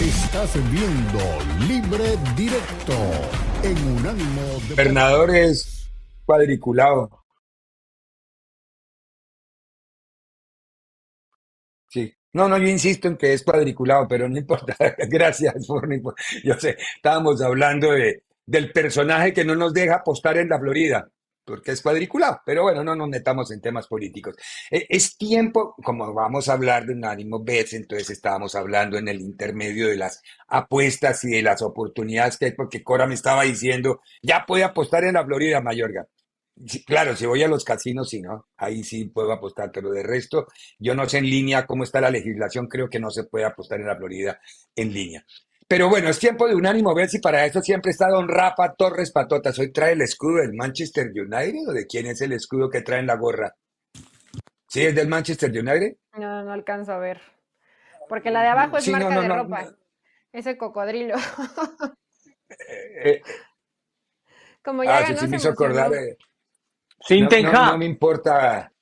Estás viendo Libre Directo en Unánimo de Gobernador es cuadriculado. Sí. No, no, yo insisto en que es cuadriculado, pero no importa. Gracias por Yo sé, estábamos hablando de, del personaje que no nos deja apostar en la Florida porque es cuadriculado. Pero bueno, no nos metamos en temas políticos. Eh, es tiempo, como vamos a hablar de un ánimo entonces estábamos hablando en el intermedio de las apuestas y de las oportunidades que hay, porque Cora me estaba diciendo, ya puede apostar en la Florida, Mayorga. claro, si voy a los casinos, sí, ¿no? Ahí sí puedo apostar, pero de resto, yo no sé en línea cómo está la legislación, creo que no se puede apostar en la Florida en línea. Pero bueno, es tiempo de unánimo ver si para eso siempre está don Rafa Torres Patotas. Hoy trae el escudo del Manchester United o de quién es el escudo que trae en la gorra. ¿Sí es del Manchester United? No, no alcanzo a ver. Porque la de abajo es marca de ropa. Ese cocodrilo. Eh, Como ya ah, sí, sí me hizo acordar. Eh, Sin no, no, me importa.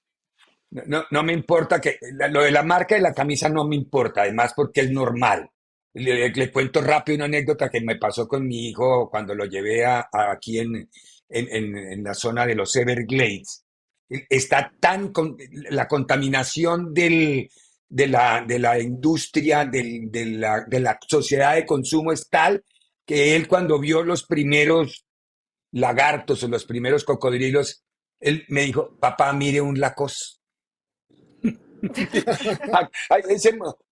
No, no me importa que lo de la marca de la camisa no me importa, además porque es normal. Le, cuento rápido una anécdota que me pasó con mi hijo cuando lo llevé a, aquí en, en, la zona de los Everglades. Está tan la contaminación del, de, la, de la industria, del, de, la, de la sociedad de consumo es tal que él cuando vio los primeros lagartos o los primeros cocodrilos, él me dijo, papá, mire un lacos.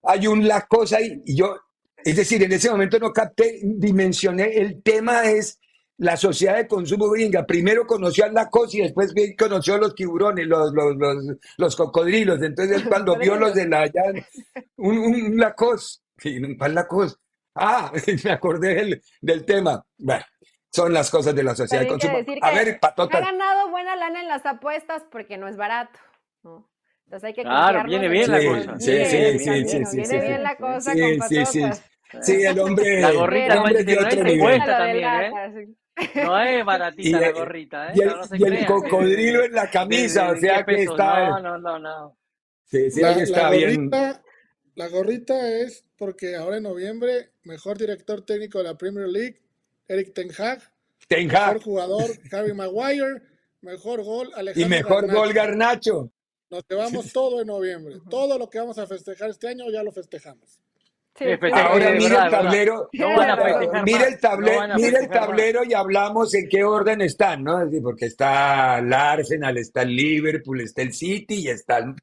hay, un lacos ahí. Y yo, es decir, en ese momento no capté, dimensioné, el tema es la sociedad de consumo gringa. Primero conoció al Lacoste y después conoció a los tiburones, los, los, los, los cocodrilos. Entonces cuando vio los de la un, un Lacoste, ¿cuál Lacoste? Ah, me acordé del, del tema. Bueno, son las cosas de la sociedad de consumo. A ver, patota. Ha ganado buena lana en las apuestas porque no es barato. Entonces hay que Claro, viene bien la cosa. Sí, sí, sí, Viene bien la cosa sí, con sí, sí. Sí, el hombre. La gorrita el hombre de otro nivel. también, ¿eh? No es baratita la gorrita, ¿eh? Y el, y el cocodrilo en la camisa, o sea que está. No, no, no, no. Sí, sí, la, está la bien. Gorrita, la gorrita es porque ahora en noviembre, mejor director técnico de la Premier League, Eric Ten Hag. Ten Hag. Mejor jugador, Harry Maguire. Mejor gol, Alejandro Y mejor Garnacho. gol, Garnacho. Nos llevamos todo en noviembre. Todo lo que vamos a festejar este año ya lo festejamos. Sí. Ahora mira verdad, el tablero, No festejar mira el tablero, no mira el más. y hablamos en qué orden están, ¿no? Porque está el Arsenal, está el Liverpool, está el City y está el,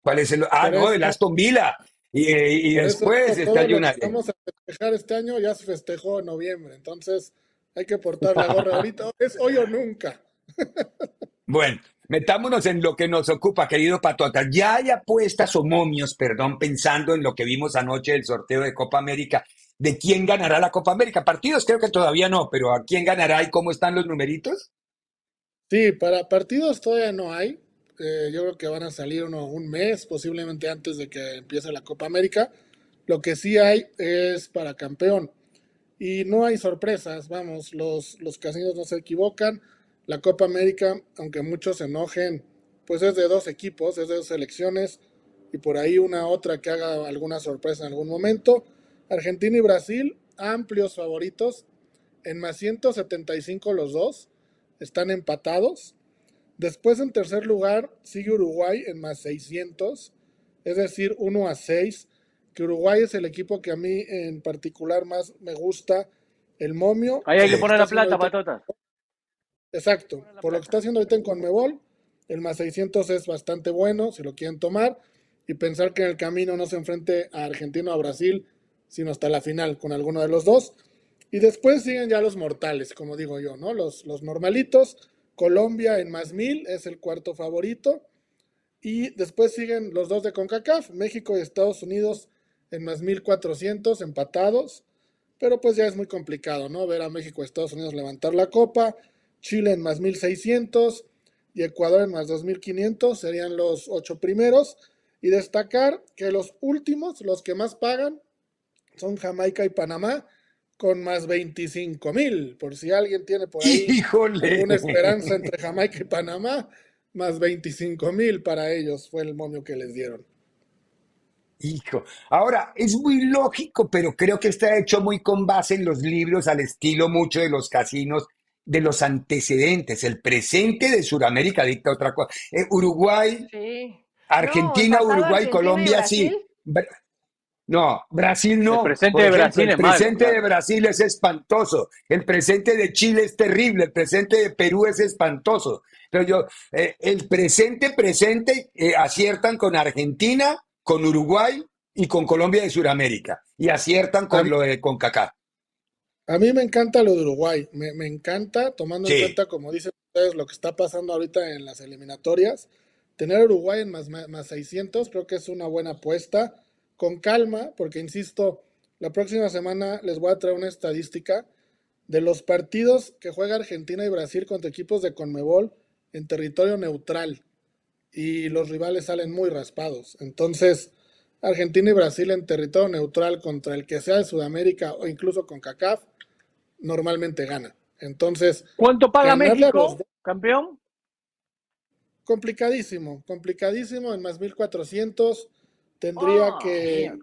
¿cuál es el? Ah, Pero no, el Aston Villa. Y, eso, después está el United. vamos a festejar este año ya se festejó en noviembre. Entonces hay que portar la gorra ahorita. Es hoy o nunca. Bueno, metámonos en lo que nos ocupa, querido Patota. Ya hay apuestas o momios, perdón, pensando en lo que vimos anoche del sorteo de Copa América, de quién ganará la Copa América. Partidos creo que todavía no, pero ¿a quién ganará y cómo están los numeritos? Sí, para partidos todavía no hay. Eh, yo creo que van a salir uno un mes, posiblemente antes de que empiece la Copa América. Lo que sí hay es para campeón. Y no hay sorpresas, vamos, los, los casinos no se equivocan. La Copa América, aunque muchos se enojen, pues es de dos equipos, es de dos selecciones y por ahí una otra que haga alguna sorpresa en algún momento. Argentina y Brasil, amplios favoritos, en más 175 los dos, están empatados. Después en tercer lugar sigue Uruguay en más 600, es decir, 1 a 6, que Uruguay es el equipo que a mí en particular más me gusta, el momio. Ahí hay que poner la plata, patota. Exacto, por lo que está haciendo ahorita en Conmebol, el más 600 es bastante bueno, si lo quieren tomar, y pensar que en el camino no se enfrente a Argentina o a Brasil, sino hasta la final con alguno de los dos. Y después siguen ya los mortales, como digo yo, ¿no? Los, los normalitos. Colombia en más mil es el cuarto favorito. Y después siguen los dos de CONCACAF, México y Estados Unidos en más 1400 empatados. Pero pues ya es muy complicado, ¿no? Ver a México y Estados Unidos levantar la copa. Chile en más 1600 y Ecuador en más 2500 serían los ocho primeros. Y destacar que los últimos, los que más pagan, son Jamaica y Panamá con más 25 mil. Por si alguien tiene por ahí Híjole. alguna esperanza entre Jamaica y Panamá, más 25 mil para ellos fue el momio que les dieron. Hijo, ahora es muy lógico, pero creo que está hecho muy con base en los libros, al estilo mucho de los casinos, de los antecedentes. El presente de Sudamérica dicta otra cosa. Eh, Uruguay, Argentina, Uruguay, Colombia, sí. No, Brasil no. El presente de Brasil El presente de Brasil es espantoso. El presente de Chile es terrible. El presente de Perú es espantoso. Pero yo, eh, el presente, presente, eh, aciertan con Argentina, con Uruguay y con Colombia de Sudamérica. Y aciertan con lo de CONCACAF. A mí me encanta lo de Uruguay. Me, encanta, tomando en cuenta, como dicen ustedes, lo que está pasando ahorita en las eliminatorias. Tener Uruguay en más, más 600 creo que es una buena apuesta con calma, porque insisto, la próxima semana les voy a traer una estadística de los partidos que juega Argentina y Brasil contra equipos de Conmebol en territorio neutral y los rivales salen muy raspados. Entonces, Argentina y Brasil en territorio neutral contra el que sea de Sudamérica o incluso con CACAF, normalmente gana. Entonces, ¿cuánto paga México, campeón? Complicadísimo, complicadísimo en más 1400 tendría ah, que...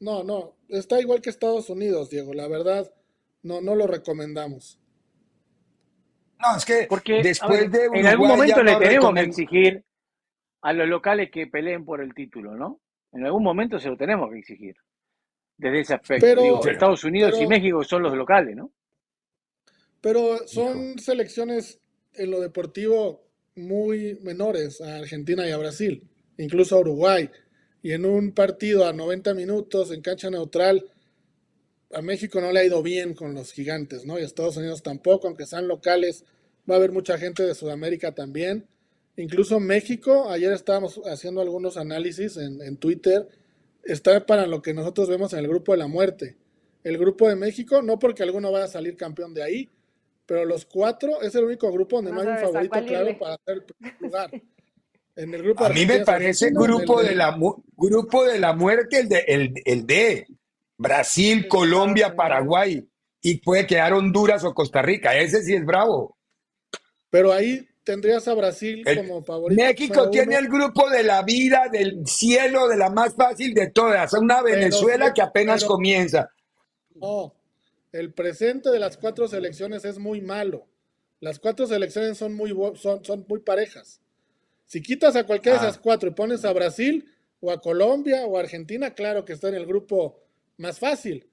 No, no, está igual que Estados Unidos, Diego, la verdad, no, no lo recomendamos. No, es que Porque, después de En algún momento le tenemos que exigir a los locales que peleen por el título, ¿no? En algún momento se lo tenemos que exigir. Desde ese aspecto. Digo, Estados Unidos y México son los locales, ¿no? Pero son selecciones en lo deportivo muy menores a Argentina y a Brasil, incluso a Uruguay y en un partido a 90 minutos en cancha neutral, a México no le ha ido bien con los gigantes, ¿no? Y a Estados Unidos tampoco, aunque sean locales, va a haber mucha gente de Sudamérica también. Incluso México, ayer estábamos haciendo algunos análisis en, en Twitter, está para lo que nosotros vemos en el grupo de la muerte. El grupo de México, no porque alguno vaya a salir campeón de ahí, pero los cuatro es el único grupo donde no, hay un favorito claro para hacer el primer lugar. a mí me parece grupo de, la, grupo de la muerte el de, el, de Brasil, Colombia, Paraguay y puede quedar Honduras o Costa Rica. Ese sí es bravo. Pero ahí tendrías a Brasil como favorito. México tiene el grupo de la vida, del cielo, de la más fácil de todas. Una Venezuela que apenas comienza. No, el presente de las cuatro selecciones es muy malo. Las cuatro selecciones son muy, son, son muy parejas. Si quitas a cualquiera de esas ah. cuatro y pones a Brasil o a Colombia o a Argentina, claro que está en el grupo más fácil.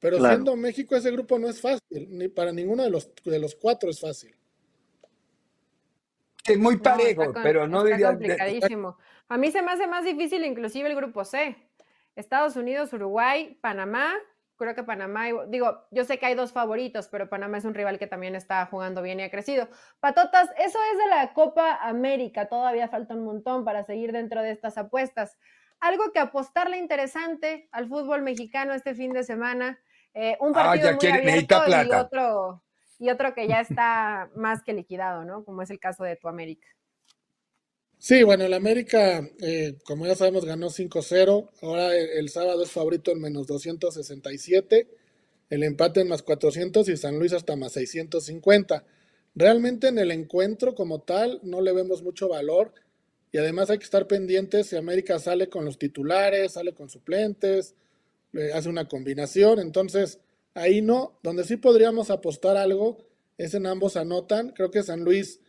Pero siendo México, ese grupo no es fácil, ni para ninguno de los, de los cuatro es fácil. Es muy parejo, pero no diría... complicadísimo. A mí se me hace más difícil inclusive el grupo C. Estados Unidos, Uruguay, Panamá, creo que Panamá, digo, yo sé que hay dos favoritos, pero Panamá es un rival que también está jugando bien y ha crecido. Patotas, eso es de la Copa América, todavía falta un montón para seguir dentro de estas apuestas. Algo que apostarle interesante al fútbol mexicano este fin de semana, eh, un ah, partido muy abierto y otro, y otro que ya está más que liquidado, ¿no? Como es el caso de tu América. Sí, bueno, el América, eh, como ya sabemos, ganó 5-0. Ahora el, sábado es favorito en menos 267. El empate en más 400 y San Luis hasta más 650. Realmente en el encuentro como tal no le vemos mucho valor. Y además hay que estar pendientes si América sale con los titulares, sale con suplentes, hace una combinación. Entonces, ahí no. Donde sí podríamos apostar algo es en ambos anotan. Creo que San Luis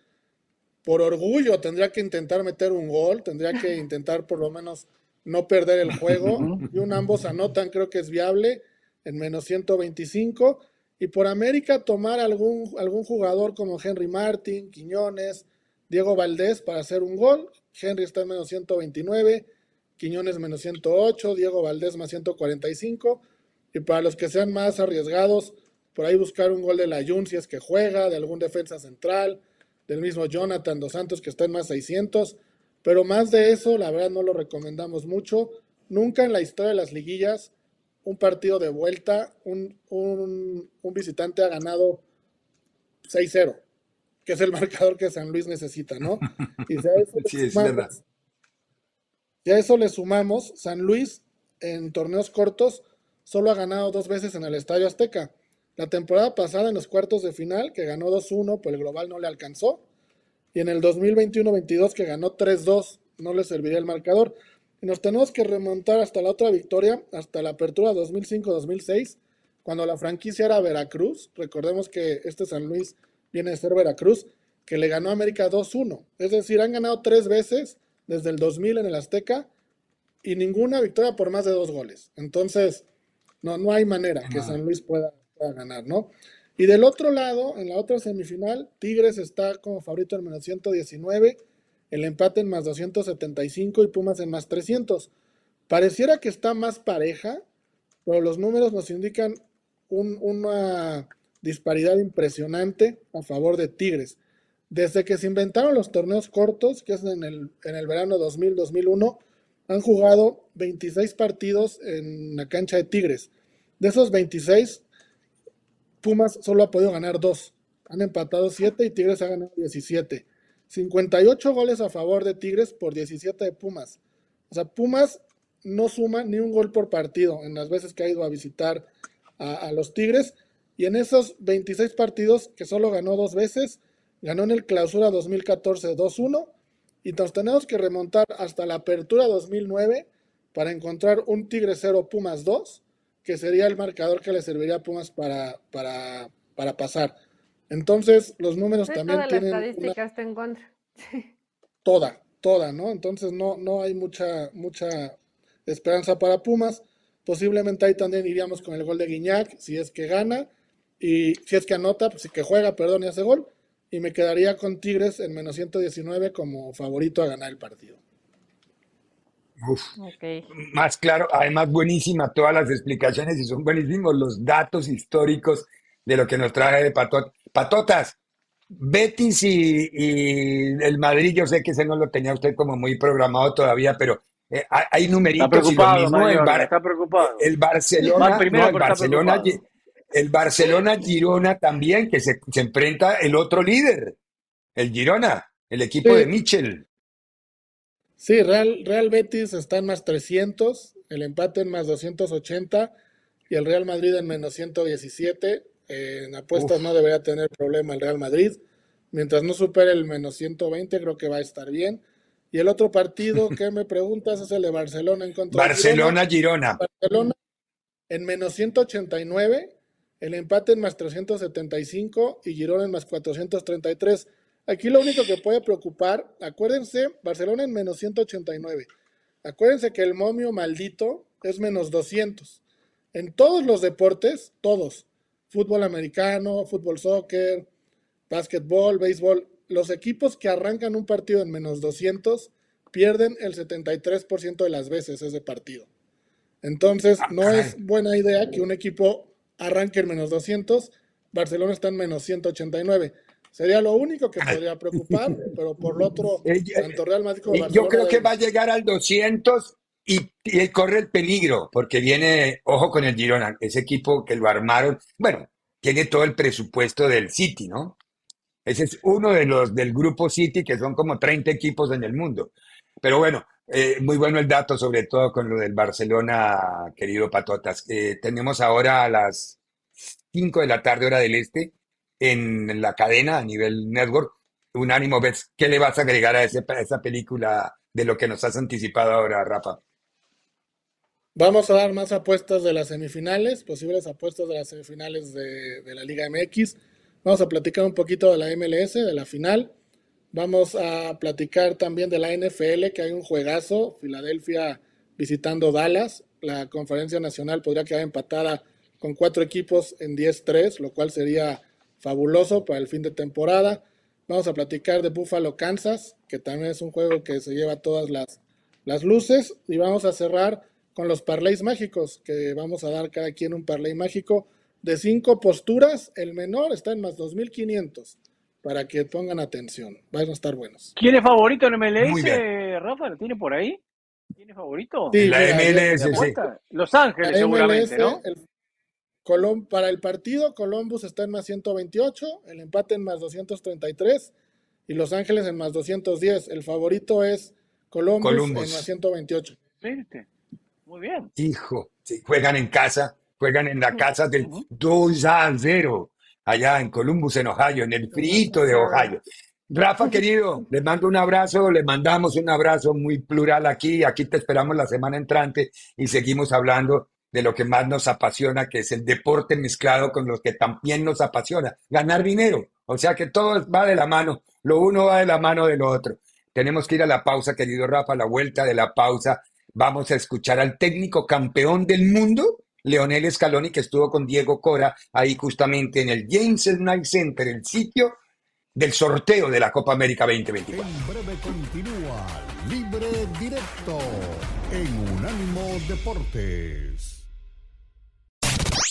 por orgullo tendría que intentar meter un gol, tendría que intentar por lo menos no perder el juego. Y un ambos anotan, creo que es viable, en menos 125. Y por América tomar algún, algún jugador como Henry Martin, Quiñones, Diego Valdés para hacer un gol. Henry está en menos 129, Quiñones menos 108, Diego Valdés más 145. Y para los que sean más arriesgados, por ahí buscar un gol de la Jun si es que juega, de algún defensa central, del mismo Jonathan Dos Santos que está en más 600, pero más de eso, la verdad no lo recomendamos mucho. Nunca en la historia de las liguillas, un partido de vuelta, un, visitante ha ganado 6-0, que es el marcador que San Luis necesita, ¿no? Y si a eso, le sumamos, si a eso le sumamos, San Luis en torneos cortos solo ha ganado dos veces en el Estadio Azteca. La temporada pasada en los cuartos de final, que ganó 2-1, pues el global no le alcanzó. Y en el 2021-22, que ganó 3-2, no le serviría el marcador. Y nos tenemos que remontar hasta la otra victoria, hasta la apertura 2005-2006, cuando la franquicia era Veracruz. Recordemos que este San Luis viene de ser Veracruz, que le ganó a América 2-1. Es decir, han ganado tres veces desde el 2000 en el Azteca y ninguna victoria por más de dos goles. Entonces, no, no hay manera que San Luis pueda, ganar, ¿no? Y del otro lado, en la otra semifinal, Tigres está como favorito en menos 119, el empate en más 275 y Pumas en más 300. Pareciera que está más pareja, pero los números nos indican una disparidad impresionante a favor de Tigres. Desde que se inventaron los torneos cortos, que es en el, en el verano 2000-2001, han jugado 26 partidos en la cancha de Tigres. De esos 26, Pumas solo ha podido ganar 2. Han empatado 7 y Tigres ha ganado 17. 58 goles a favor de Tigres por 17 de Pumas. O sea, Pumas no suma ni un gol por partido en las veces que ha ido a visitar a, a los Tigres. Y en esos 26 partidos, que solo ganó dos veces, ganó en el clausura 2014 2-1 y nos tenemos que remontar hasta la apertura 2009 para encontrar un Tigre 0 Pumas 2, que sería el marcador que le serviría a Pumas para, para, para pasar. Entonces, los números también toda tienen. La estadística está en contra. Toda, toda, ¿no? Entonces, no, no hay mucha, mucha esperanza para Pumas. Posiblemente ahí también iríamos con el gol de Guiñac, si es que gana, y si es que anota, pues si que juega, perdón, y hace gol y me quedaría con Tigres en menos 119 como favorito a ganar el partido. Uf, Más claro, además buenísima todas las explicaciones y son buenísimos los datos históricos de lo que nos trae de Patotas. Betis y, el Madrid, yo sé que ese no lo tenía usted como muy programado todavía, pero eh, hay numeritos está preocupado, y lo mismo el, está preocupado. el Barcelona, no, el Barcelona el Barcelona-Girona también, que se, se, enfrenta el otro líder, el Girona, el equipo de Michel. Sí, Real, Real Betis está en más 300, el empate en más 280 y el Real Madrid en menos 117. en apuestas no debería tener problema el Real Madrid. Mientras no supere el menos 120, creo que va a estar bien. Y el otro partido que me preguntas es el de Barcelona en contra Barcelona-Girona. Barcelona en menos 189 el empate en más 375 y Girona en más 433. Aquí lo único que puede preocupar, acuérdense, Barcelona en menos 189. Acuérdense que el momio maldito es menos 200. En todos los deportes, todos, fútbol americano, fútbol soccer, básquetbol, béisbol, los equipos que arrancan un partido en menos 200 pierden el 73% de las veces ese partido. Entonces, no ah, es buena idea que un equipo arranque en menos 200, Barcelona está en menos 189. Sería lo único que podría preocupar, pero por lo otro, tanto Real Madrid como Yo creo que va a llegar al 200 y, y, corre el peligro, porque viene, ojo con el Girona, ese equipo que lo armaron, bueno, tiene todo el presupuesto del City, ¿no? Ese es uno de los del grupo City, que son como 30 equipos en el mundo. Pero bueno, eh, muy bueno el dato, sobre todo con lo del Barcelona, querido Patotas. Eh, tenemos ahora a las 5 de la tarde, hora del este, en la cadena a nivel network. Un ánimo, ¿ves? ¿Qué le vas a agregar a, esa película de lo que nos has anticipado ahora, Rafa? Vamos a dar más apuestas de las semifinales, posibles apuestas de las semifinales de, de la Liga MX. Vamos a platicar un poquito de la MLS, de la final. Vamos a platicar también de la NFL, que hay un juegazo, Filadelfia visitando Dallas. La conferencia nacional podría quedar empatada con cuatro equipos en 10-3, lo cual sería fabuloso para el fin de temporada. Vamos a platicar de Buffalo, Kansas, que también es un juego que se lleva todas las, las luces. Y vamos a cerrar con los parlays mágicos, que vamos a dar cada quien un parlay mágico de cinco posturas. El menor está en más 2.500 para que pongan atención. Van a estar buenos. ¿Quién es favorito en MLS, Rafa? ¿Lo tiene por ahí? ¿Quién es favorito? Sí, la MLS, sí. Los Ángeles, seguramente, ¿no? Para el partido, Columbus está en más 128, el empate en más 233 y Los Ángeles en más 210. El favorito es Columbus, en más 128. Muy bien. Hijo, juegan en casa, juegan en la casa del 2 a 0 allá en Columbus, en Ohio, en el frito de Ohio. Rafa, querido, le mando un abrazo, le mandamos un abrazo muy plural aquí. Aquí te esperamos la semana entrante y seguimos hablando de lo que más nos apasiona, que es el deporte mezclado con lo que también nos apasiona, ganar dinero. O sea que todo va de la mano, lo uno va de la mano de lo otro. Tenemos que ir a la pausa, querido Rafa, a la vuelta de la pausa. Vamos a escuchar al técnico campeón del mundo, Leonel Scaloni, que estuvo con Diego Cora ahí justamente en el James Knight Center, el sitio del sorteo de la Copa América 2024. En breve continúa Libre Directo en Unánimo Deportes.